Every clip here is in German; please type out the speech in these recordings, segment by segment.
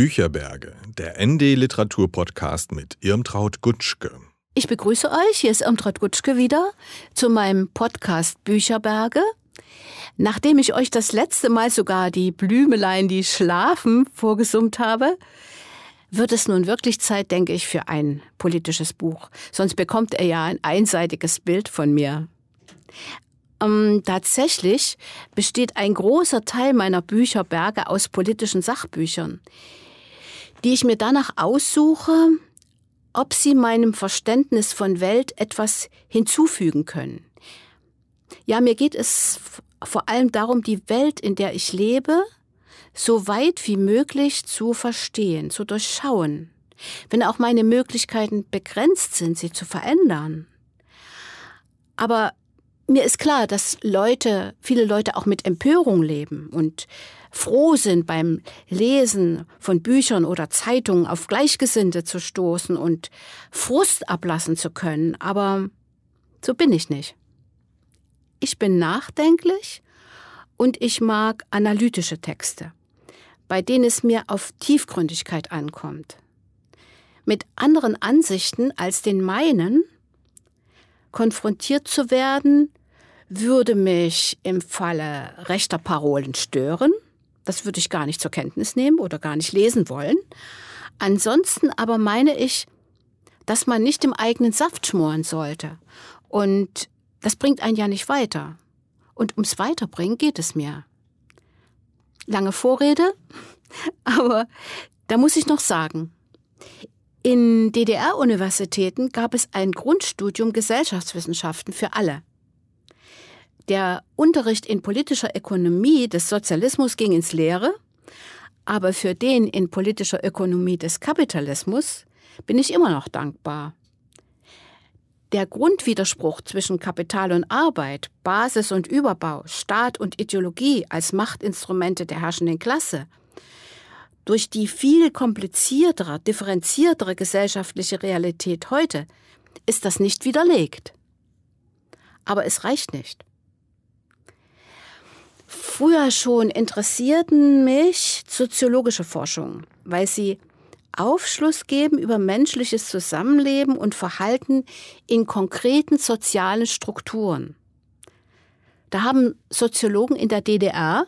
Bücherberge, der ND Literatur Podcast mit Irmtraut Gutschke. Ich begrüße euch, hier ist Irmtraut Gutschke wieder zu meinem Podcast Bücherberge. Nachdem ich euch das letzte Mal sogar die Blümelein, die schlafen, vorgesummt habe, wird es nun wirklich Zeit, denke ich, für ein politisches Buch. Sonst bekommt er ja ein einseitiges Bild von mir. Ähm, tatsächlich besteht ein großer Teil meiner Bücherberge aus politischen Sachbüchern, die ich mir danach aussuche, ob sie meinem Verständnis von Welt etwas hinzufügen können. Ja, mir geht es vor allem darum, die Welt, in der ich lebe, so weit wie möglich zu verstehen, zu durchschauen, wenn auch meine Möglichkeiten begrenzt sind, sie zu verändern. Aber mir ist klar, dass Leute, viele Leute auch mit Empörung leben und froh sind beim Lesen von Büchern oder Zeitungen auf Gleichgesinnte zu stoßen und Frust ablassen zu können. Aber so bin ich nicht. Ich bin nachdenklich und ich mag analytische Texte, bei denen es mir auf Tiefgründigkeit ankommt. Mit anderen Ansichten als den meinen konfrontiert zu werden, würde mich im Falle rechter Parolen stören. Das würde ich gar nicht zur Kenntnis nehmen oder gar nicht lesen wollen. Ansonsten aber meine ich, dass man nicht im eigenen Saft schmoren sollte. Und das bringt einen ja nicht weiter. Und ums Weiterbringen geht es mir. Lange Vorrede, aber da muss ich noch sagen, in DDR-Universitäten gab es ein Grundstudium Gesellschaftswissenschaften für alle. Der Unterricht in politischer Ökonomie des Sozialismus ging ins Leere, aber für den in politischer Ökonomie des Kapitalismus bin ich immer noch dankbar. Der Grundwiderspruch zwischen Kapital und Arbeit, Basis und Überbau, Staat und Ideologie als Machtinstrumente der herrschenden Klasse, durch die viel kompliziertere, differenziertere gesellschaftliche Realität heute ist das nicht widerlegt. Aber es reicht nicht. Früher schon interessierten mich soziologische Forschungen, weil sie Aufschluss geben über menschliches Zusammenleben und Verhalten in konkreten sozialen Strukturen. Da haben Soziologen in der DDR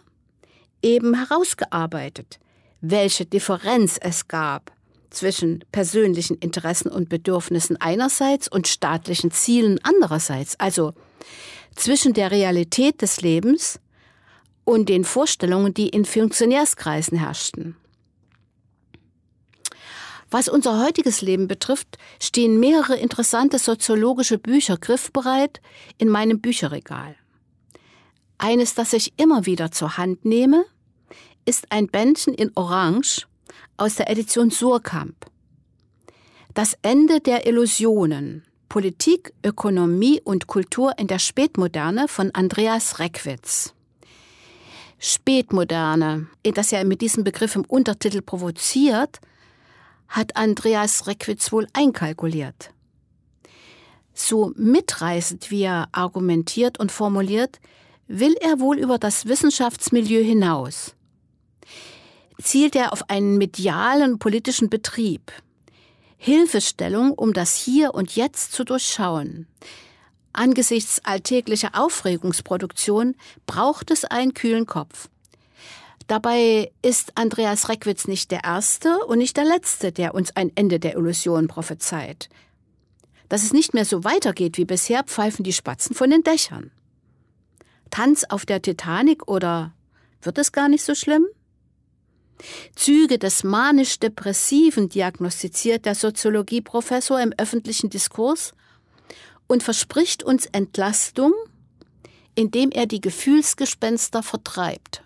eben herausgearbeitet, welche Differenz es gab zwischen persönlichen Interessen und Bedürfnissen einerseits und staatlichen Zielen andererseits, also zwischen der Realität des Lebens und den Vorstellungen, die in Funktionärskreisen herrschten. Was unser heutiges Leben betrifft, stehen mehrere interessante soziologische Bücher griffbereit in meinem Bücherregal. Eines, das ich immer wieder zur Hand nehme, ist ein Bändchen in Orange aus der Edition Surkamp. Das Ende der Illusionen. Politik, Ökonomie und Kultur in der Spätmoderne von Andreas Reckwitz. Spätmoderne, das ja mit diesem Begriff im Untertitel provoziert, hat Andreas Reckwitz wohl einkalkuliert. So mitreißend wie er argumentiert und formuliert, will er wohl über das Wissenschaftsmilieu hinaus. Zielt er auf einen medialen politischen Betrieb, Hilfestellung, um das Hier und Jetzt zu durchschauen, Angesichts alltäglicher Aufregungsproduktion braucht es einen kühlen Kopf. Dabei ist Andreas Reckwitz nicht der Erste und nicht der Letzte, der uns ein Ende der Illusion prophezeit. Dass es nicht mehr so weitergeht wie bisher, pfeifen die Spatzen von den Dächern. Tanz auf der Titanic oder wird es gar nicht so schlimm? Züge des manisch-depressiven diagnostiziert der Soziologieprofessor im öffentlichen Diskurs und verspricht uns Entlastung, indem er die Gefühlsgespenster vertreibt.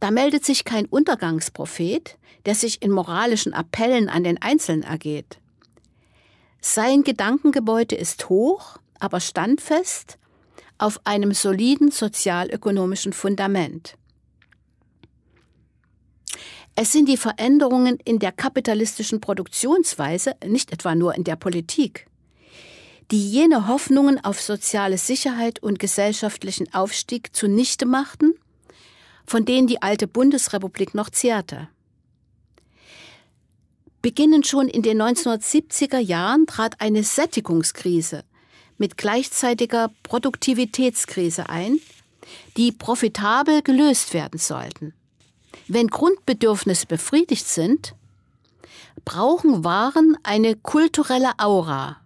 Da meldet sich kein Untergangsprophet, der sich in moralischen Appellen an den Einzelnen ergeht. Sein Gedankengebäude ist hoch, aber standfest auf einem soliden sozialökonomischen Fundament. Es sind die Veränderungen in der kapitalistischen Produktionsweise, nicht etwa nur in der Politik, die jene Hoffnungen auf soziale Sicherheit und gesellschaftlichen Aufstieg zunichte machten, von denen die alte Bundesrepublik noch zehrte. Beginnend schon in den 1970er Jahren trat eine Sättigungskrise mit gleichzeitiger Produktivitätskrise ein, die profitabel gelöst werden sollten. Wenn Grundbedürfnisse befriedigt sind, brauchen Waren eine kulturelle Aura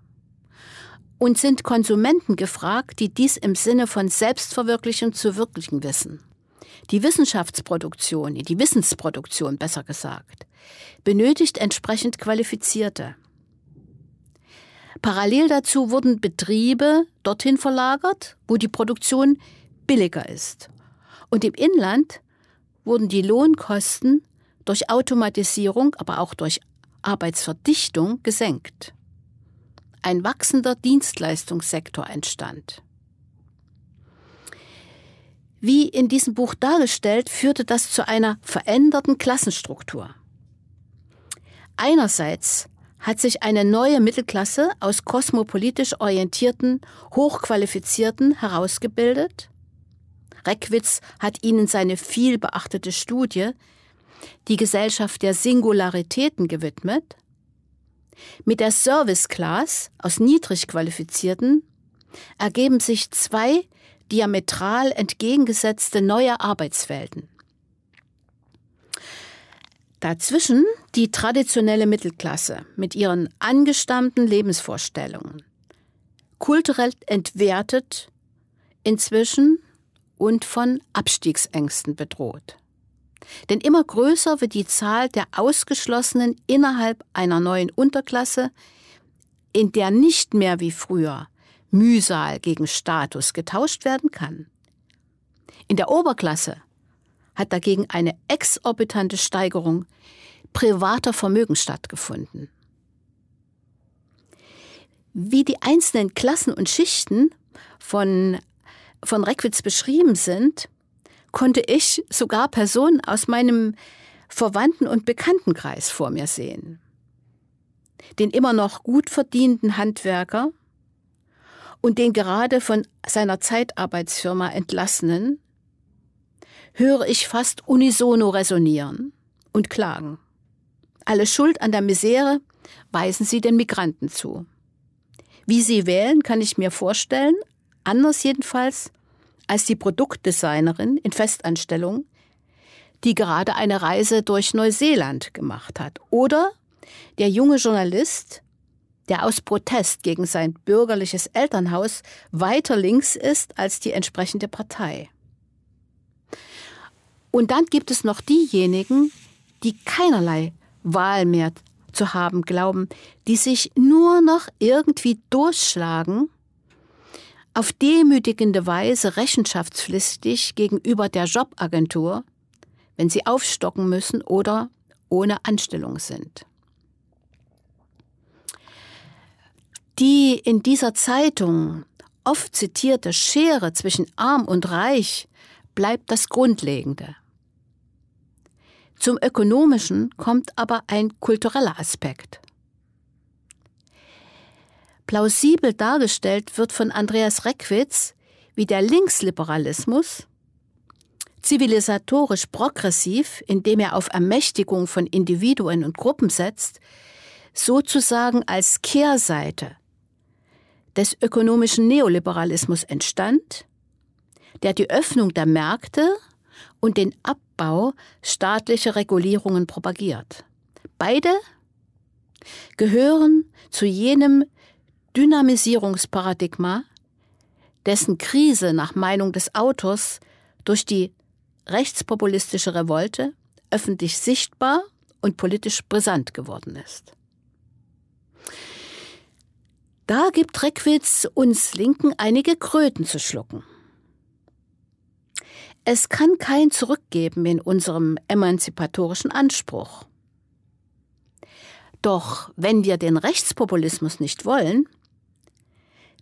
und sind Konsumenten gefragt, die dies im Sinne von Selbstverwirklichung zu wirklichen wissen. Die Wissenschaftsproduktion, die Wissensproduktion besser gesagt, benötigt entsprechend Qualifizierte. Parallel dazu wurden Betriebe dorthin verlagert, wo die Produktion billiger ist. Und im Inland wurden die Lohnkosten durch Automatisierung, aber auch durch Arbeitsverdichtung gesenkt. Ein wachsender Dienstleistungssektor entstand. Wie in diesem Buch dargestellt, führte das zu einer veränderten Klassenstruktur. Einerseits hat sich eine neue Mittelklasse aus kosmopolitisch orientierten, hochqualifizierten herausgebildet. Reckwitz hat ihnen seine vielbeachtete Studie Die Gesellschaft der Singularitäten gewidmet. Mit der Service Class aus niedrig qualifizierten ergeben sich zwei diametral entgegengesetzte neue Arbeitswelten. Dazwischen die traditionelle Mittelklasse mit ihren angestammten Lebensvorstellungen, kulturell entwertet, inzwischen und von Abstiegsängsten bedroht. Denn immer größer wird die Zahl der Ausgeschlossenen innerhalb einer neuen Unterklasse, in der nicht mehr wie früher Mühsal gegen Status getauscht werden kann. In der Oberklasse hat dagegen eine exorbitante Steigerung privater Vermögen stattgefunden. Wie die einzelnen Klassen und Schichten von, von Reckwitz beschrieben sind, konnte ich sogar Personen aus meinem Verwandten- und Bekanntenkreis vor mir sehen. Den immer noch gut verdienten Handwerker und den gerade von seiner Zeitarbeitsfirma entlassenen, höre ich fast unisono resonieren und klagen. Alle Schuld an der Misere weisen sie den Migranten zu. Wie sie wählen, kann ich mir vorstellen, anders jedenfalls als die Produktdesignerin in Festanstellung, die gerade eine Reise durch Neuseeland gemacht hat. Oder der junge Journalist, der aus Protest gegen sein bürgerliches Elternhaus weiter links ist als die entsprechende Partei. Und dann gibt es noch diejenigen, die keinerlei Wahl mehr zu haben glauben, die sich nur noch irgendwie durchschlagen, auf demütigende Weise rechenschaftspflichtig gegenüber der Jobagentur, wenn sie aufstocken müssen oder ohne Anstellung sind. Die in dieser Zeitung oft zitierte Schere zwischen arm und reich bleibt das Grundlegende. Zum ökonomischen kommt aber ein kultureller Aspekt. Plausibel dargestellt wird von Andreas Reckwitz, wie der Linksliberalismus zivilisatorisch progressiv, indem er auf Ermächtigung von Individuen und Gruppen setzt, sozusagen als Kehrseite des ökonomischen Neoliberalismus entstand, der die Öffnung der Märkte und den Abbau staatlicher Regulierungen propagiert. Beide gehören zu jenem Dynamisierungsparadigma, dessen Krise nach Meinung des Autors durch die rechtspopulistische Revolte öffentlich sichtbar und politisch brisant geworden ist. Da gibt Reckwitz uns Linken einige Kröten zu schlucken. Es kann kein Zurückgeben in unserem emanzipatorischen Anspruch. Doch wenn wir den Rechtspopulismus nicht wollen,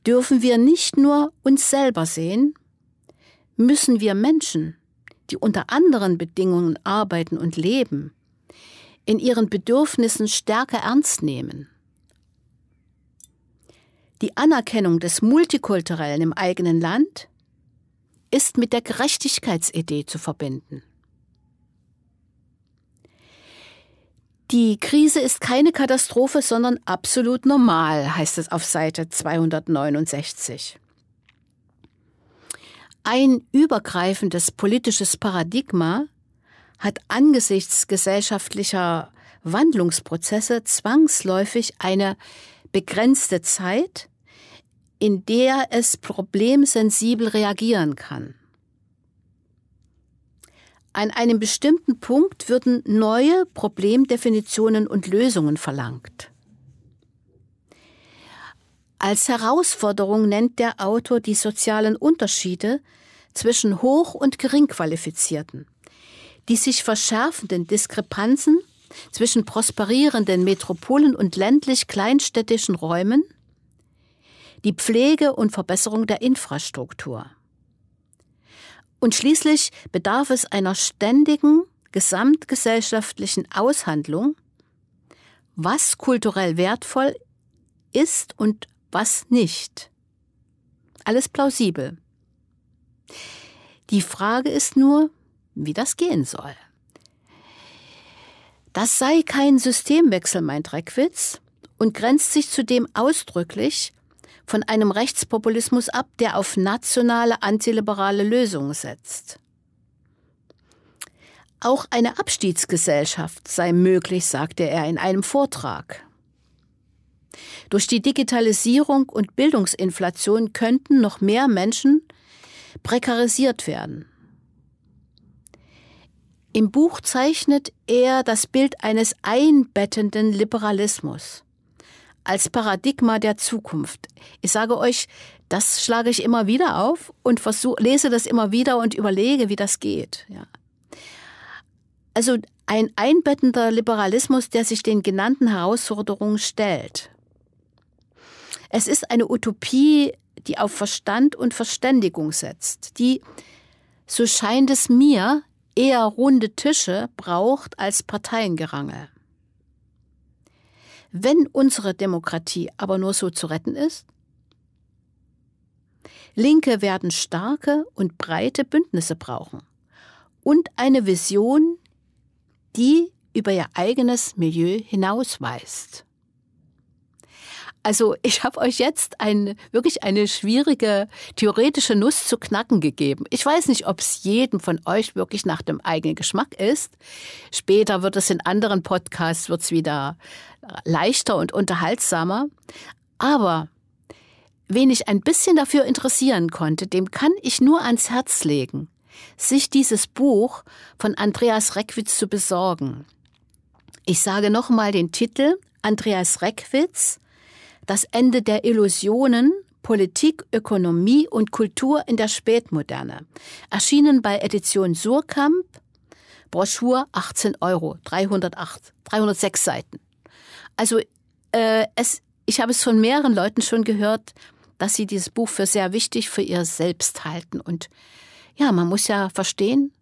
dürfen wir nicht nur uns selber sehen, müssen wir Menschen, die unter anderen Bedingungen arbeiten und leben, in ihren Bedürfnissen stärker ernst nehmen. Die Anerkennung des Multikulturellen im eigenen Land ist mit der Gerechtigkeitsidee zu verbinden. Die Krise ist keine Katastrophe, sondern absolut normal, heißt es auf Seite 269. Ein übergreifendes politisches Paradigma hat angesichts gesellschaftlicher Wandlungsprozesse zwangsläufig eine begrenzte Zeit, in der es problemsensibel reagieren kann. An einem bestimmten Punkt würden neue Problemdefinitionen und Lösungen verlangt. Als Herausforderung nennt der Autor die sozialen Unterschiede zwischen hoch- und geringqualifizierten, die sich verschärfenden Diskrepanzen zwischen prosperierenden Metropolen und ländlich kleinstädtischen Räumen, die Pflege und Verbesserung der Infrastruktur. Und schließlich bedarf es einer ständigen gesamtgesellschaftlichen Aushandlung, was kulturell wertvoll ist und was nicht. Alles plausibel. Die Frage ist nur, wie das gehen soll. Das sei kein Systemwechsel, meint Reckwitz, und grenzt sich zudem ausdrücklich von einem Rechtspopulismus ab, der auf nationale antiliberale Lösungen setzt. Auch eine Abstiegsgesellschaft sei möglich, sagte er in einem Vortrag. Durch die Digitalisierung und Bildungsinflation könnten noch mehr Menschen prekarisiert werden. Im Buch zeichnet er das Bild eines einbettenden Liberalismus als Paradigma der Zukunft. Ich sage euch, das schlage ich immer wieder auf und versuch, lese das immer wieder und überlege, wie das geht. Ja. Also ein einbettender Liberalismus, der sich den genannten Herausforderungen stellt. Es ist eine Utopie, die auf Verstand und Verständigung setzt, die, so scheint es mir, eher runde Tische braucht als Parteiengerangel. Wenn unsere Demokratie aber nur so zu retten ist? Linke werden starke und breite Bündnisse brauchen und eine Vision, die über ihr eigenes Milieu hinausweist. Also ich habe euch jetzt ein, wirklich eine schwierige theoretische Nuss zu knacken gegeben. Ich weiß nicht, ob es jedem von euch wirklich nach dem eigenen Geschmack ist. Später wird es in anderen Podcasts wird's wieder leichter und unterhaltsamer. Aber wen ich ein bisschen dafür interessieren konnte, dem kann ich nur ans Herz legen, sich dieses Buch von Andreas Reckwitz zu besorgen. Ich sage nochmal den Titel Andreas Reckwitz das Ende der Illusionen, Politik, Ökonomie und Kultur in der Spätmoderne. Erschienen bei Edition Surkamp, Broschur 18 Euro, 308, 306 Seiten. Also äh, es, ich habe es von mehreren Leuten schon gehört, dass sie dieses Buch für sehr wichtig für ihr Selbst halten. Und ja, man muss ja verstehen,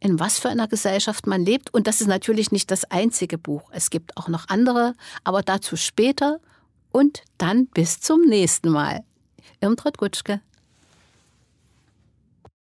in was für einer Gesellschaft man lebt. Und das ist natürlich nicht das einzige Buch. Es gibt auch noch andere, aber dazu später und dann bis zum nächsten Mal. Irmtraut Gutschke.